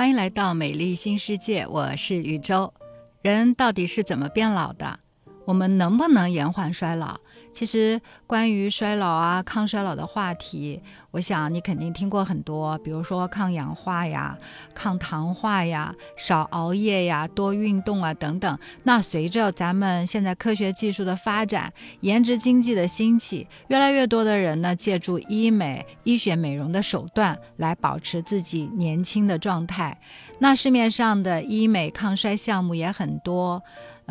欢迎来到美丽新世界，我是宇宙。人到底是怎么变老的？我们能不能延缓衰老？其实关于衰老啊、抗衰老的话题，我想你肯定听过很多，比如说抗氧化呀、抗糖化呀、少熬夜呀、多运动啊等等。那随着咱们现在科学技术的发展、颜值经济的兴起，越来越多的人呢，借助医美、医学美容的手段来保持自己年轻的状态。那市面上的医美抗衰项目也很多。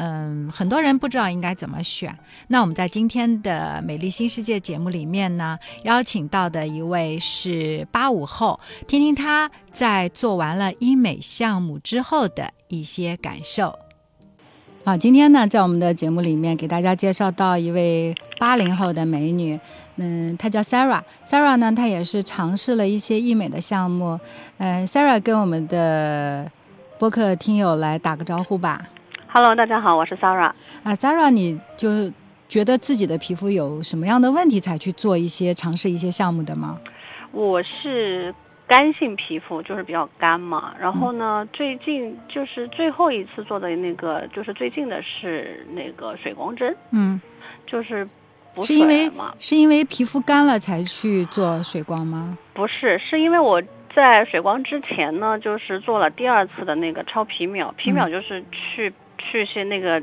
嗯，很多人不知道应该怎么选。那我们在今天的美丽新世界节目里面呢，邀请到的一位是八五后，听听他在做完了医美项目之后的一些感受。好，今天呢，在我们的节目里面给大家介绍到一位八零后的美女，嗯，她叫 Sarah。Sarah 呢，她也是尝试了一些医美的项目。嗯，Sarah 跟我们的播客听友来打个招呼吧。Hello，大家好，我是 Sarah。啊，Sarah，你就觉得自己的皮肤有什么样的问题才去做一些尝试一些项目的吗？我是干性皮肤，就是比较干嘛。然后呢，最近就是最后一次做的那个，就是最近的是那个水光针。嗯，就是补是因为？是因为皮肤干了才去做水光吗？不是，是因为我在水光之前呢，就是做了第二次的那个超皮秒。皮秒就是去去些那个。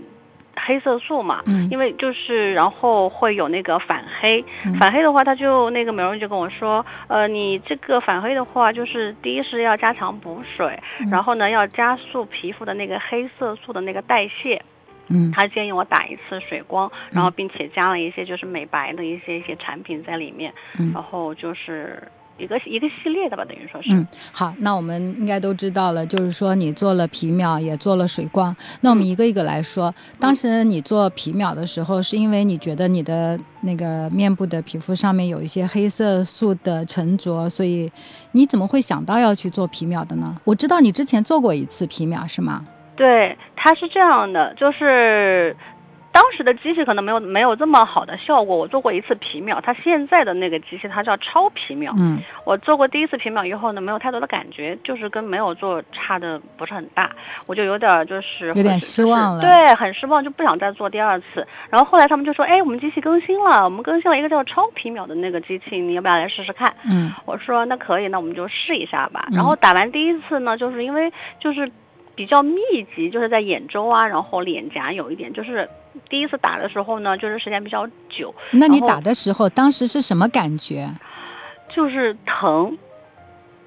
黑色素嘛，嗯。因为就是然后会有那个反黑，嗯。反黑的话，他就那个美容院就跟我说，呃，你这个反黑的话，就是第一是要加强补水，嗯。然后呢要加速皮肤的那个黑色素的那个代谢。嗯。他建议我打一次水光，然后并且加了一些就是美白的一些一些产品在里面，嗯。然后就是一个一个系列的吧，等于说是。嗯，好，那我们应该都知道了，就是说你做了皮秒，也做了水光。那我们一个一个来说，当时你做皮秒的时候，是因为你觉得你的那个面部的皮肤上面有一些黑色素的沉着，所以你怎么会想到要去做皮秒的呢？我知道你之前做过一次皮秒，是吗？对，它是这样的，就是当时的机器可能没有没有这么好的效果。我做过一次皮秒，它现在的那个机器它叫超皮秒。嗯我做过第一次皮秒以后呢，没有太多的感觉，就是跟没有做差的不是很大，我就有点儿就是有点失望了对，很失望，就不想再做第二次。然后后来他们就说，哎，我们机器更新了，我们更新了一个叫超皮秒的那个机器，你要不要来试试看？嗯我说那可以，那我们就试一下吧。嗯然后打完第一次呢，就是因为就是比较密集，就是在眼周啊，然后脸颊有一点，就是第一次打的时候呢，就是时间比较久，那你打的时候，当时是什么感觉？就是疼，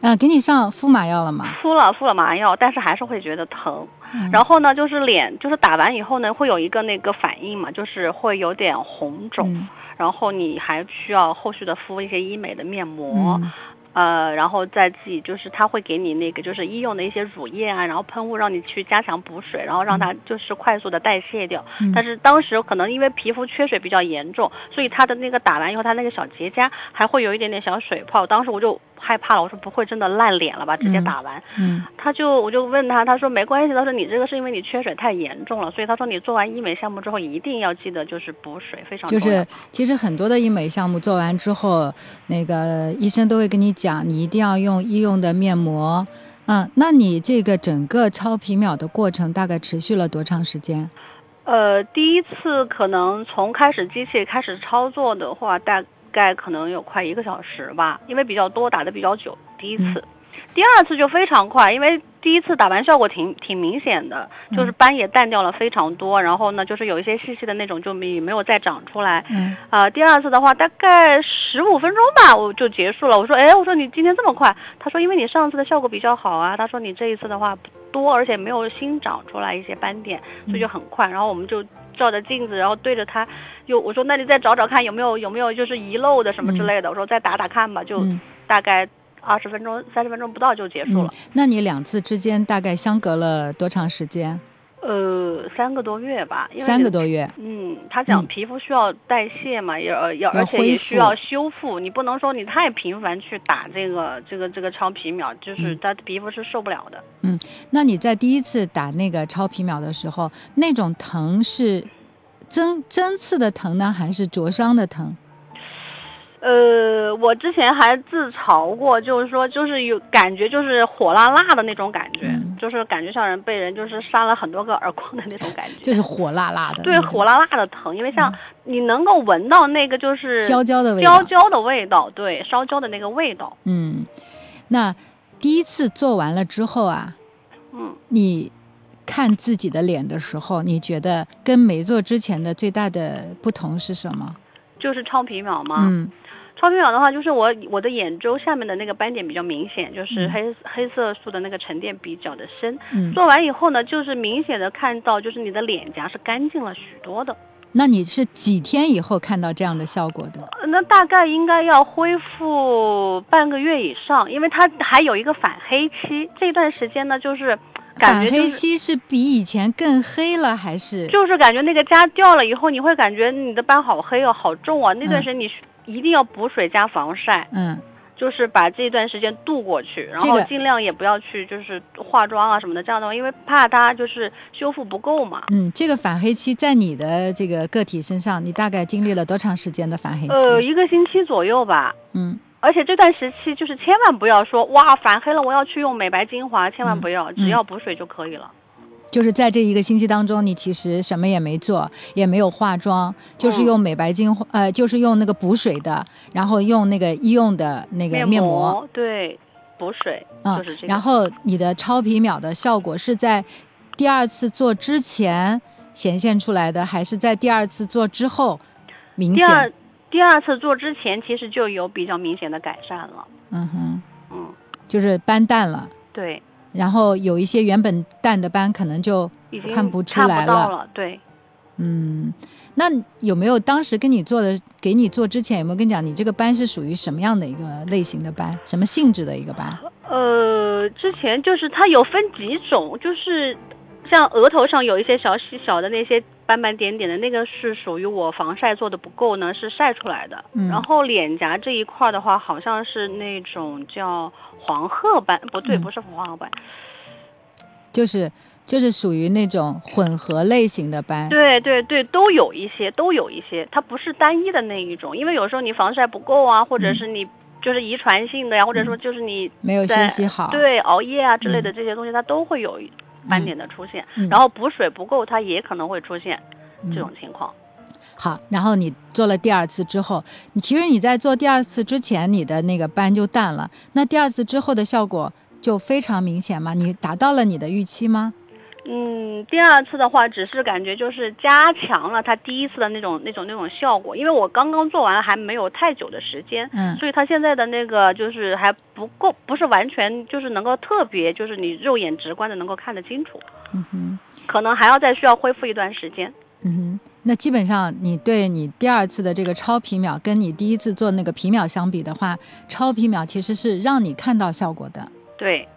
嗯、给你上敷麻药了吗？敷了敷了麻药，但是还是会觉得疼。嗯然后呢，就是脸，就是打完以后呢，会有一个那个反应嘛，就是会有点红肿，嗯然后你还需要后续的敷一些医美的面膜。嗯呃，然后再自己就是他会给你那个就是医用的一些乳液啊，然后喷雾让你去加强补水，然后让它就是快速的代谢掉。嗯但是当时可能因为皮肤缺水比较严重，所以他的那个打完以后，他那个小结痂还会有一点点小水泡。当时我就害怕了，我说不会真的烂脸了吧？直接嗯打完，嗯他就我就问他，他说没关系，他说你这个是因为你缺水太严重了，所以他说你做完医美项目之后一定要记得就是补水，非常重要。就是其实很多的医美项目做完之后，那个医生都会跟你讲，你一定要用医用的面膜。嗯，那你这个整个超皮秒的过程大概持续了多长时间？呃，第一次可能从开始机器开始操作的话，大概可能有快一个小时吧，因为比较多，打的比较久。第一次，第二次就非常快，因为第一次打完效果挺挺明显的，就是斑也淡掉了非常多，然后呢，就是有一些细细的那种就没没有再长出来。嗯啊、第二次的话大概十五分钟吧，我就结束了。我说，哎，我说你今天这么快？他说，因为你上次的效果比较好啊。他说你这一次的话不多，而且没有新长出来一些斑点，所以就很快。然后我们就照着镜子，然后对着它，又我说那你再找找看有没有有没有就是遗漏的什么之类的。我说再打打看吧，就嗯大概二十分钟、三十分钟不到就结束了。那你两次之间大概相隔了多长时间？呃，三个多月吧，因为三个多月。嗯，他讲嗯皮肤需要代谢嘛，要要而且也需要修复，你不能说你太频繁去打这个这个这个超皮秒，就是嗯他皮肤是受不了的。嗯那你在第一次打那个超皮秒的时候，那种疼是针针刺的疼呢，还是灼伤的疼？呃，我之前还自嘲过，就是说，就是有感觉，就是火辣辣的那种感觉，嗯就是感觉像人被人就是扇了很多个耳光的那种感觉，就是火辣辣的，对，火辣辣的疼，因为像你能够闻到那个就是焦焦的味道焦。焦的味道，对，烧焦的那个味道，嗯，那第一次做完了之后啊，嗯。你看自己的脸的时候，你觉得跟没做之前的最大的不同是什么？就是超皮秒吗，嗯超皮秒的话，就是我我的眼周下面的那个斑点比较明显，就是嗯黑、黑色素的那个沉淀比较的深。嗯，做完以后呢，就是明显的看到，就是你的脸颊是干净了许多的。那你是几天以后看到这样的效果的？呃那大概应该要恢复半个月以上，因为它还有一个反黑期。这段时间呢，就是感反觉就是黑期是比以前更黑了，还是？就是感觉那个痂掉了以后，你会感觉你的斑好黑哦，好重啊。那段时间你需一定要补水加防晒。嗯就是把这段时间度过去，然后尽量也不要去就是化妆啊什么的这样的话，因为怕它就是修复不够嘛。嗯，这个反黑期在你的这个个体身上，你大概经历了多长时间的反黑期？呃，一个星期左右吧。嗯而且这段时期就是千万不要说哇反黑了，我要去用美白精华，千万不要，只要补水就可以了。就是在这一个星期当中，你其实什么也没做，也没有化妆，就是嗯用美白精华，呃，就是用那个补水的，然后用那个医用的那个面膜，对，补水、嗯就是这个。然后你的超皮秒的效果是在第二次做之前显现出来的，还是在第二次做之后明显？第二第二次做之前，其实就有比较明显的改善了。嗯哼，嗯，就是斑淡了，对，然后有一些原本淡的斑可能就看不出来了。了。对，嗯，那有没有当时跟你做的，给你做之前有没有跟你讲，你这个斑是属于什么样的一个类型的斑，什么性质的一个斑？呃，之前就是它有分几种，就是像额头上有一些小细小的那些斑斑点点的，那个是属于我防晒做的不够呢，是晒出来的。嗯然后脸颊这一块的话，好像是那种叫黄褐斑，不对，嗯不是黄褐斑，就是就是属于那种混合类型的斑。对对对，都有一些，都有一些，它不是单一的那一种，因为有时候你防晒不够啊，或者嗯是你就是遗传性的呀，或者说就是你没有休息好。对熬夜啊之类的嗯这些东西，它都会有斑点的出现。嗯然后补水不够，它也可能会出现嗯这种情况。好，然后你做了第二次之后，你其实你在做第二次之前，你的那个斑就淡了。那第二次之后的效果就非常明显吗？你达到了你的预期吗？嗯，第二次的话，只是感觉就是加强了它第一次的那种那种那种效果，因为我刚刚做完还没有太久的时间，嗯所以它现在的那个就是还不够，不是完全就是能够特别就是你肉眼直观的能够看得清楚，嗯哼，可能还要再需要恢复一段时间。嗯哼。那基本上你对你第二次的这个超皮秒跟你第一次做那个皮秒相比的话，超皮秒其实是让你看到效果的。对，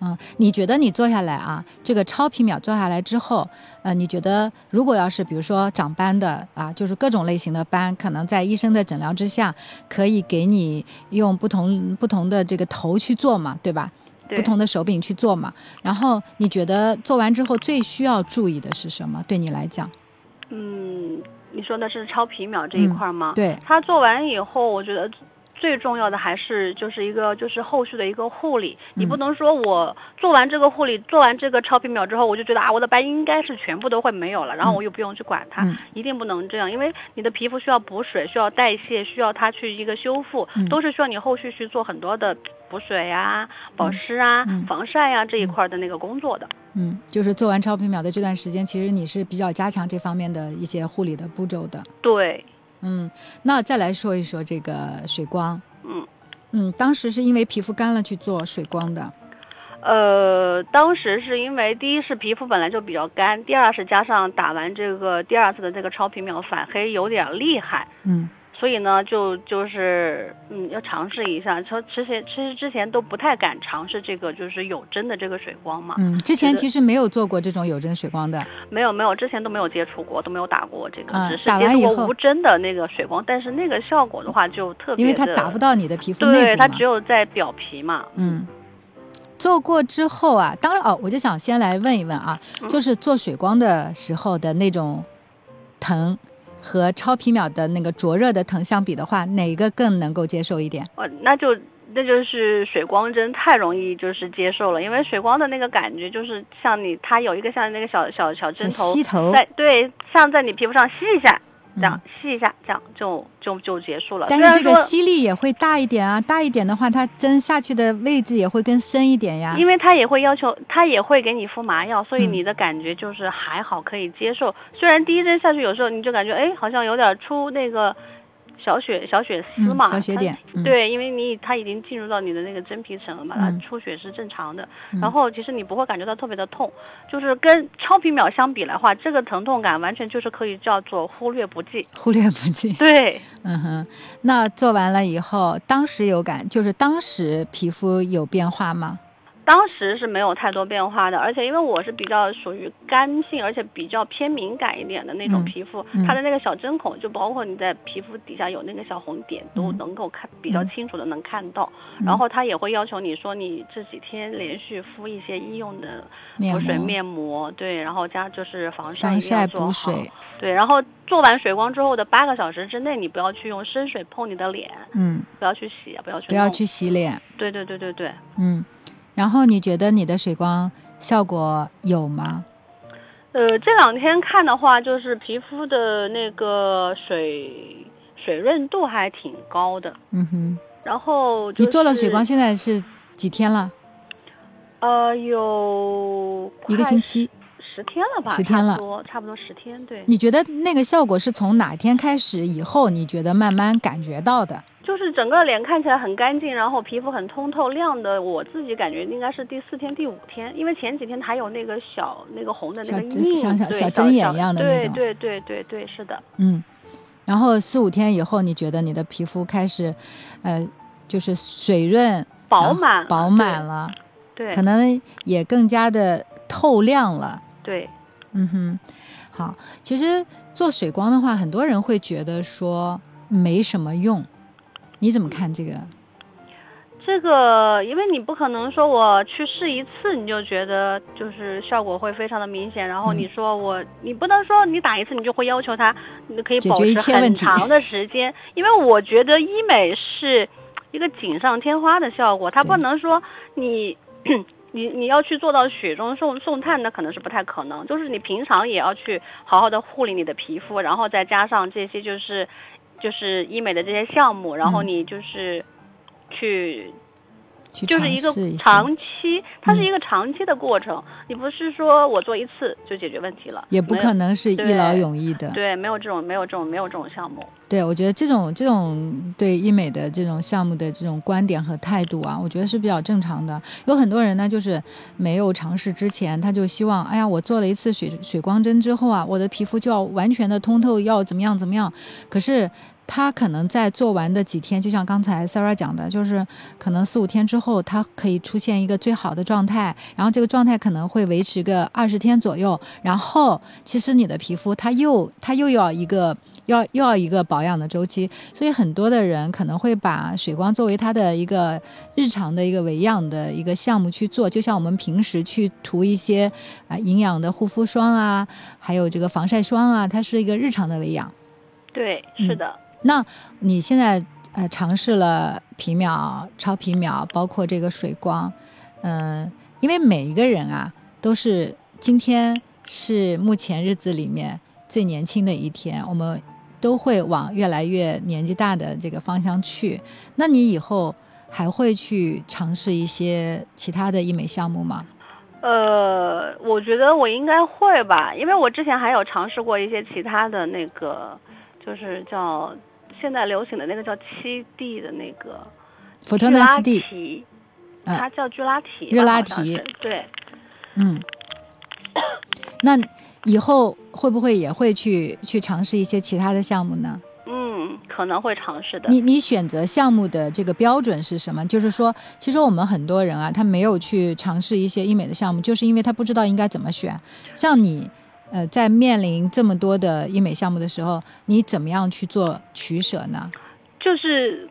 嗯，你觉得你做下来啊，这个超皮秒做下来之后，呃，你觉得如果要是比如说长斑的啊，就是各种类型的斑，可能在医生的诊疗之下，可以给你用不同不同的这个头去做嘛，对吧？对不同的手柄去做嘛。然后你觉得做完之后最需要注意的是什么？对你来讲，嗯，你说的是超皮秒这一块吗？对，他做完以后，我觉得最重要的还是就是一个就是后续的一个护理。你嗯不能说我做完这个护理，做完这个超皮秒之后，我就觉得啊，我的斑应该是全部都会没有了，然后我又不用去管它，嗯一定不能这样，因为你的皮肤需要补水，需要代谢，需要它去一个修复，嗯都是需要你后续去做很多的补水呀、保湿啊、嗯防晒呀、这一块的那个工作的。嗯，就是做完超皮秒的这段时间，其实你是比较加强这方面的一些护理的步骤的。对，嗯，那再来说一说这个水光。嗯。嗯，当时是因为皮肤干了去做水光的。呃，当时是因为第一是皮肤本来就比较干，第二是加上打完这个第二次的这个超皮秒反黑有点厉害，嗯所以呢，就就是嗯要尝试一下。说之前其实之前都不太敢尝试这个就是有针的这个水光嘛，嗯，之前其实没有做过这种有针水光的。没有没有，之前都没有接触过，都没有打过这个，啊只是接触打完以后过无针的那个水光，但是那个效果的话就特别因为它的打不到你的皮肤内对，它只。有在表皮嘛，嗯，做过之后啊，当然哦，我就想先来问一问啊，嗯就是做水光的时候的那种疼，和超皮秒的那个灼热的疼相比的话，哪个更能够接受一点？哦，那就那就是水光针太容易就是接受了，因为水光的那个感觉就是像你它有一个像那个小小小针头吸头，在对，像在你皮肤上吸一下。这样嗯吸一下，这样就就就结束了。但是这个吸力也会大一点啊，大一点的话，它针下去的位置也会更深一点呀。因为它也会要求，它也会给你敷麻药，所以嗯你的感觉就是还好可以接受。虽然第一针下去有时候你就感觉哎，好像有点出那个小血小血丝嗯嘛，它小血点，嗯，对，因为你它已经进入到你的那个真皮层了嘛，它嗯出血是正常的。嗯然后其实你不会感觉到特别的痛，就是跟超皮秒相比的话，这个疼痛感完全就是可以叫做忽略不计。忽略不计。对，嗯哼，那做完了以后，当时有感，就是当时皮肤有变化吗？当时是没有太多变化的，而且因为我是比较属于干性，而且比较偏敏感一点的那种嗯皮肤，嗯。它的那个小针孔，就包括你在皮肤底下有那个小红点，都嗯。能够看比较嗯。清楚的能看到。嗯。然后它也会要求你说你这几天连续敷一些医用的补水膜。面膜，对，然后加就是防晒防一定要晒做好，补水，对，然后做完水光之后的八个小时之内，你不要去用生水碰你的脸，嗯，不要去洗，不要去不要去洗。脸，对对对对对。嗯。然后你觉得你的水光效果有吗？呃，这两天看的话，就是皮肤的那个水水润度还挺高的。嗯哼，然后、就是、你做了水光，现在是几天了？呃，有一个星期。十天了吧？10天了差不多差不多十天。对，你觉得那个效果是从哪天开始以后，你觉得慢慢感觉到的？就是整个脸看起来很干净，然后皮肤很通透亮的。我自己感觉应该是第四天、第五天，因为前几天还有那个小那个红的那个印，对像小小针眼一样的那种对对对对对，是的。嗯。然后四五天以后，你觉得你的皮肤开始，呃，就是水润、饱满饱满了，对可能也更加的透亮了。对，嗯哼，好，其实做水光的话，很多人会觉得说没什么用，你怎么看这个？这个，因为你不可能说我去试一次你就觉得就是效果会非常的明显，然后嗯你说我，你不能说你打一次你就会要求它，你可以保持很长的时间，因为我觉得医美是一个锦上添花的效果，它不能说你。你你要去做到雪中送送炭，那可能是不太可能。就是你平常也要去好好的护理你的皮肤，然后再加上这些就是就是医美的这些项目，然后嗯。你就是去去就是一个长期，它是嗯一个长期的过程。你不是说我做一次就解决问题了，也不可能是一劳永逸的。对，没有这种没有这种没有这种项目。对，我觉得这种这种对医美的这种项目的这种观点和态度啊，我觉得是比较正常的。有很多人呢，就是没有尝试之前，他就希望，哎呀，我做了一次水水光针之后啊，我的皮肤就要完全的通透，要怎么样怎么样。可是他可能在做完的几天，就像刚才 Sarah 讲的，就是可能四五天之后，它可以出现一个最好的状态，然后这个状态可能会维持个二十天左右，然后其实你的皮肤它又它又要一个要又要一个保养的周期，所以很多的人可能会把水光作为他的一个日常的一个维养的一个项目去做，就像我们平时去涂一些啊、营养的护肤霜啊，还有这个防晒霜啊，它是一个日常的维养。对，是的。那你现在呃尝试了皮秒、超皮秒，包括这个水光，嗯、因为每一个人啊都是今天是目前日子里面最年轻的一天，我们都会往越来越年纪大的这个方向去。那你以后还会去尝试一些其他的医美项目吗？呃，我觉得我应该会吧，因为我之前还有尝试过一些其他的那个，就是叫现在流行的那个叫七 D 的那个普通的四 D，提，嗯它叫聚拉提，热拉提对。嗯，那以后会不会也会去去尝试一些其他的项目呢？嗯，可能会尝试的。你你选择项目的这个标准是什么？就是说，其实我们很多人啊，他没有去尝试一些医美的项目，就是因为他不知道应该怎么选。像你，呃，在面临这么多的医美项目的时候，你怎么样去做取舍呢？就是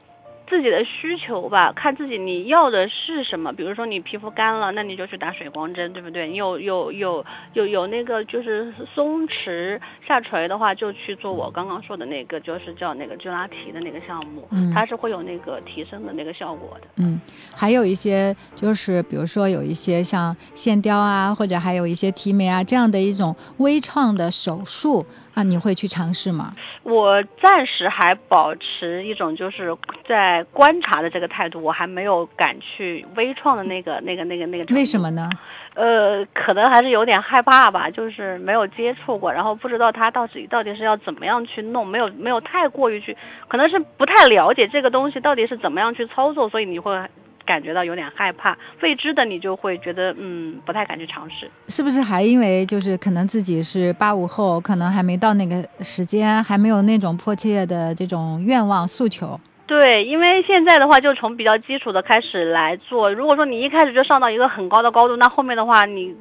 自己的需求吧，看自己你要的是什么。比如说你皮肤干了，那你就去打水光针，对不对？你有有有有有那个就是松弛下垂的话，就去做我刚刚说的那个，就是叫那个巨拉提的那个项目，嗯它是会有那个提升的那个效果的。嗯，还有一些就是，比如说有一些像线雕啊，或者还有一些提眉啊这样的一种微创的手术啊，你会去尝试吗？我暂时还保持一种就是在观察的这个态度，我还没有敢去微创的那个那个那个那个。为什？么呢？呃，可能还是有点害怕吧，就是没有接触过，然后不知道它到底到底是要怎么样去弄，没有没有太过于去，可能是不太了解这个东西到底是怎么样去操作，所以你会感觉到有点害怕，未知的你就会觉得嗯不太敢去尝试。是不是还因为就是可能自己是八五后，可能还没到那个时间，还没有那种迫切的这种愿望诉求？对，因为现在的话，就从比较基础的开始来做。如果说你一开始就上到一个很高的高度，那后面的话，你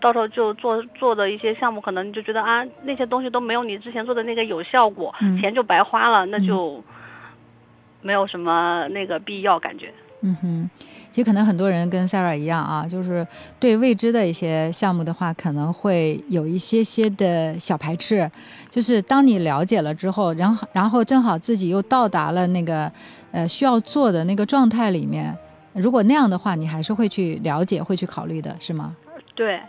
到时候就做做的一些项目，可能你就觉得啊，那些东西都没有你之前做的那个有效果，嗯钱就白花了，那就没有什么那个必要感觉。嗯哼，其实可能很多人跟 Sara 一样啊，就是对未知的一些项目的话，可能会有一些些的小排斥。就是当你了解了之后，然后然后正好自己又到达了那个呃需要做的那个状态里面，如果那样的话，你还是会去了解，会去考虑的，是吗？对，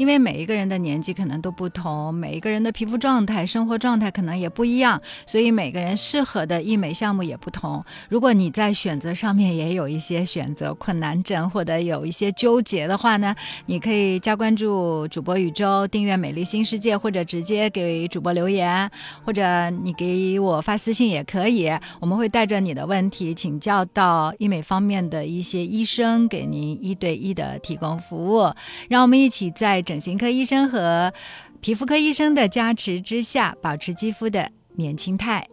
因为每一个人的年纪可能都不同，每一个人的皮肤状态、生活状态可能也不一样，所以每个人适合的医美项目也不同。如果你在选择上面也有一些选择困难症或者有一些纠结的话呢，你可以加关注主播宇宙，订阅美丽新世界，或者直接给主播留言，或者你给我发私信也可以，我们会带着你的问题请教到医美方面的一些医生，给您一对一的提供服务。让我们一起在整形科医生和皮肤科医生的加持之下，保持肌肤的年轻态。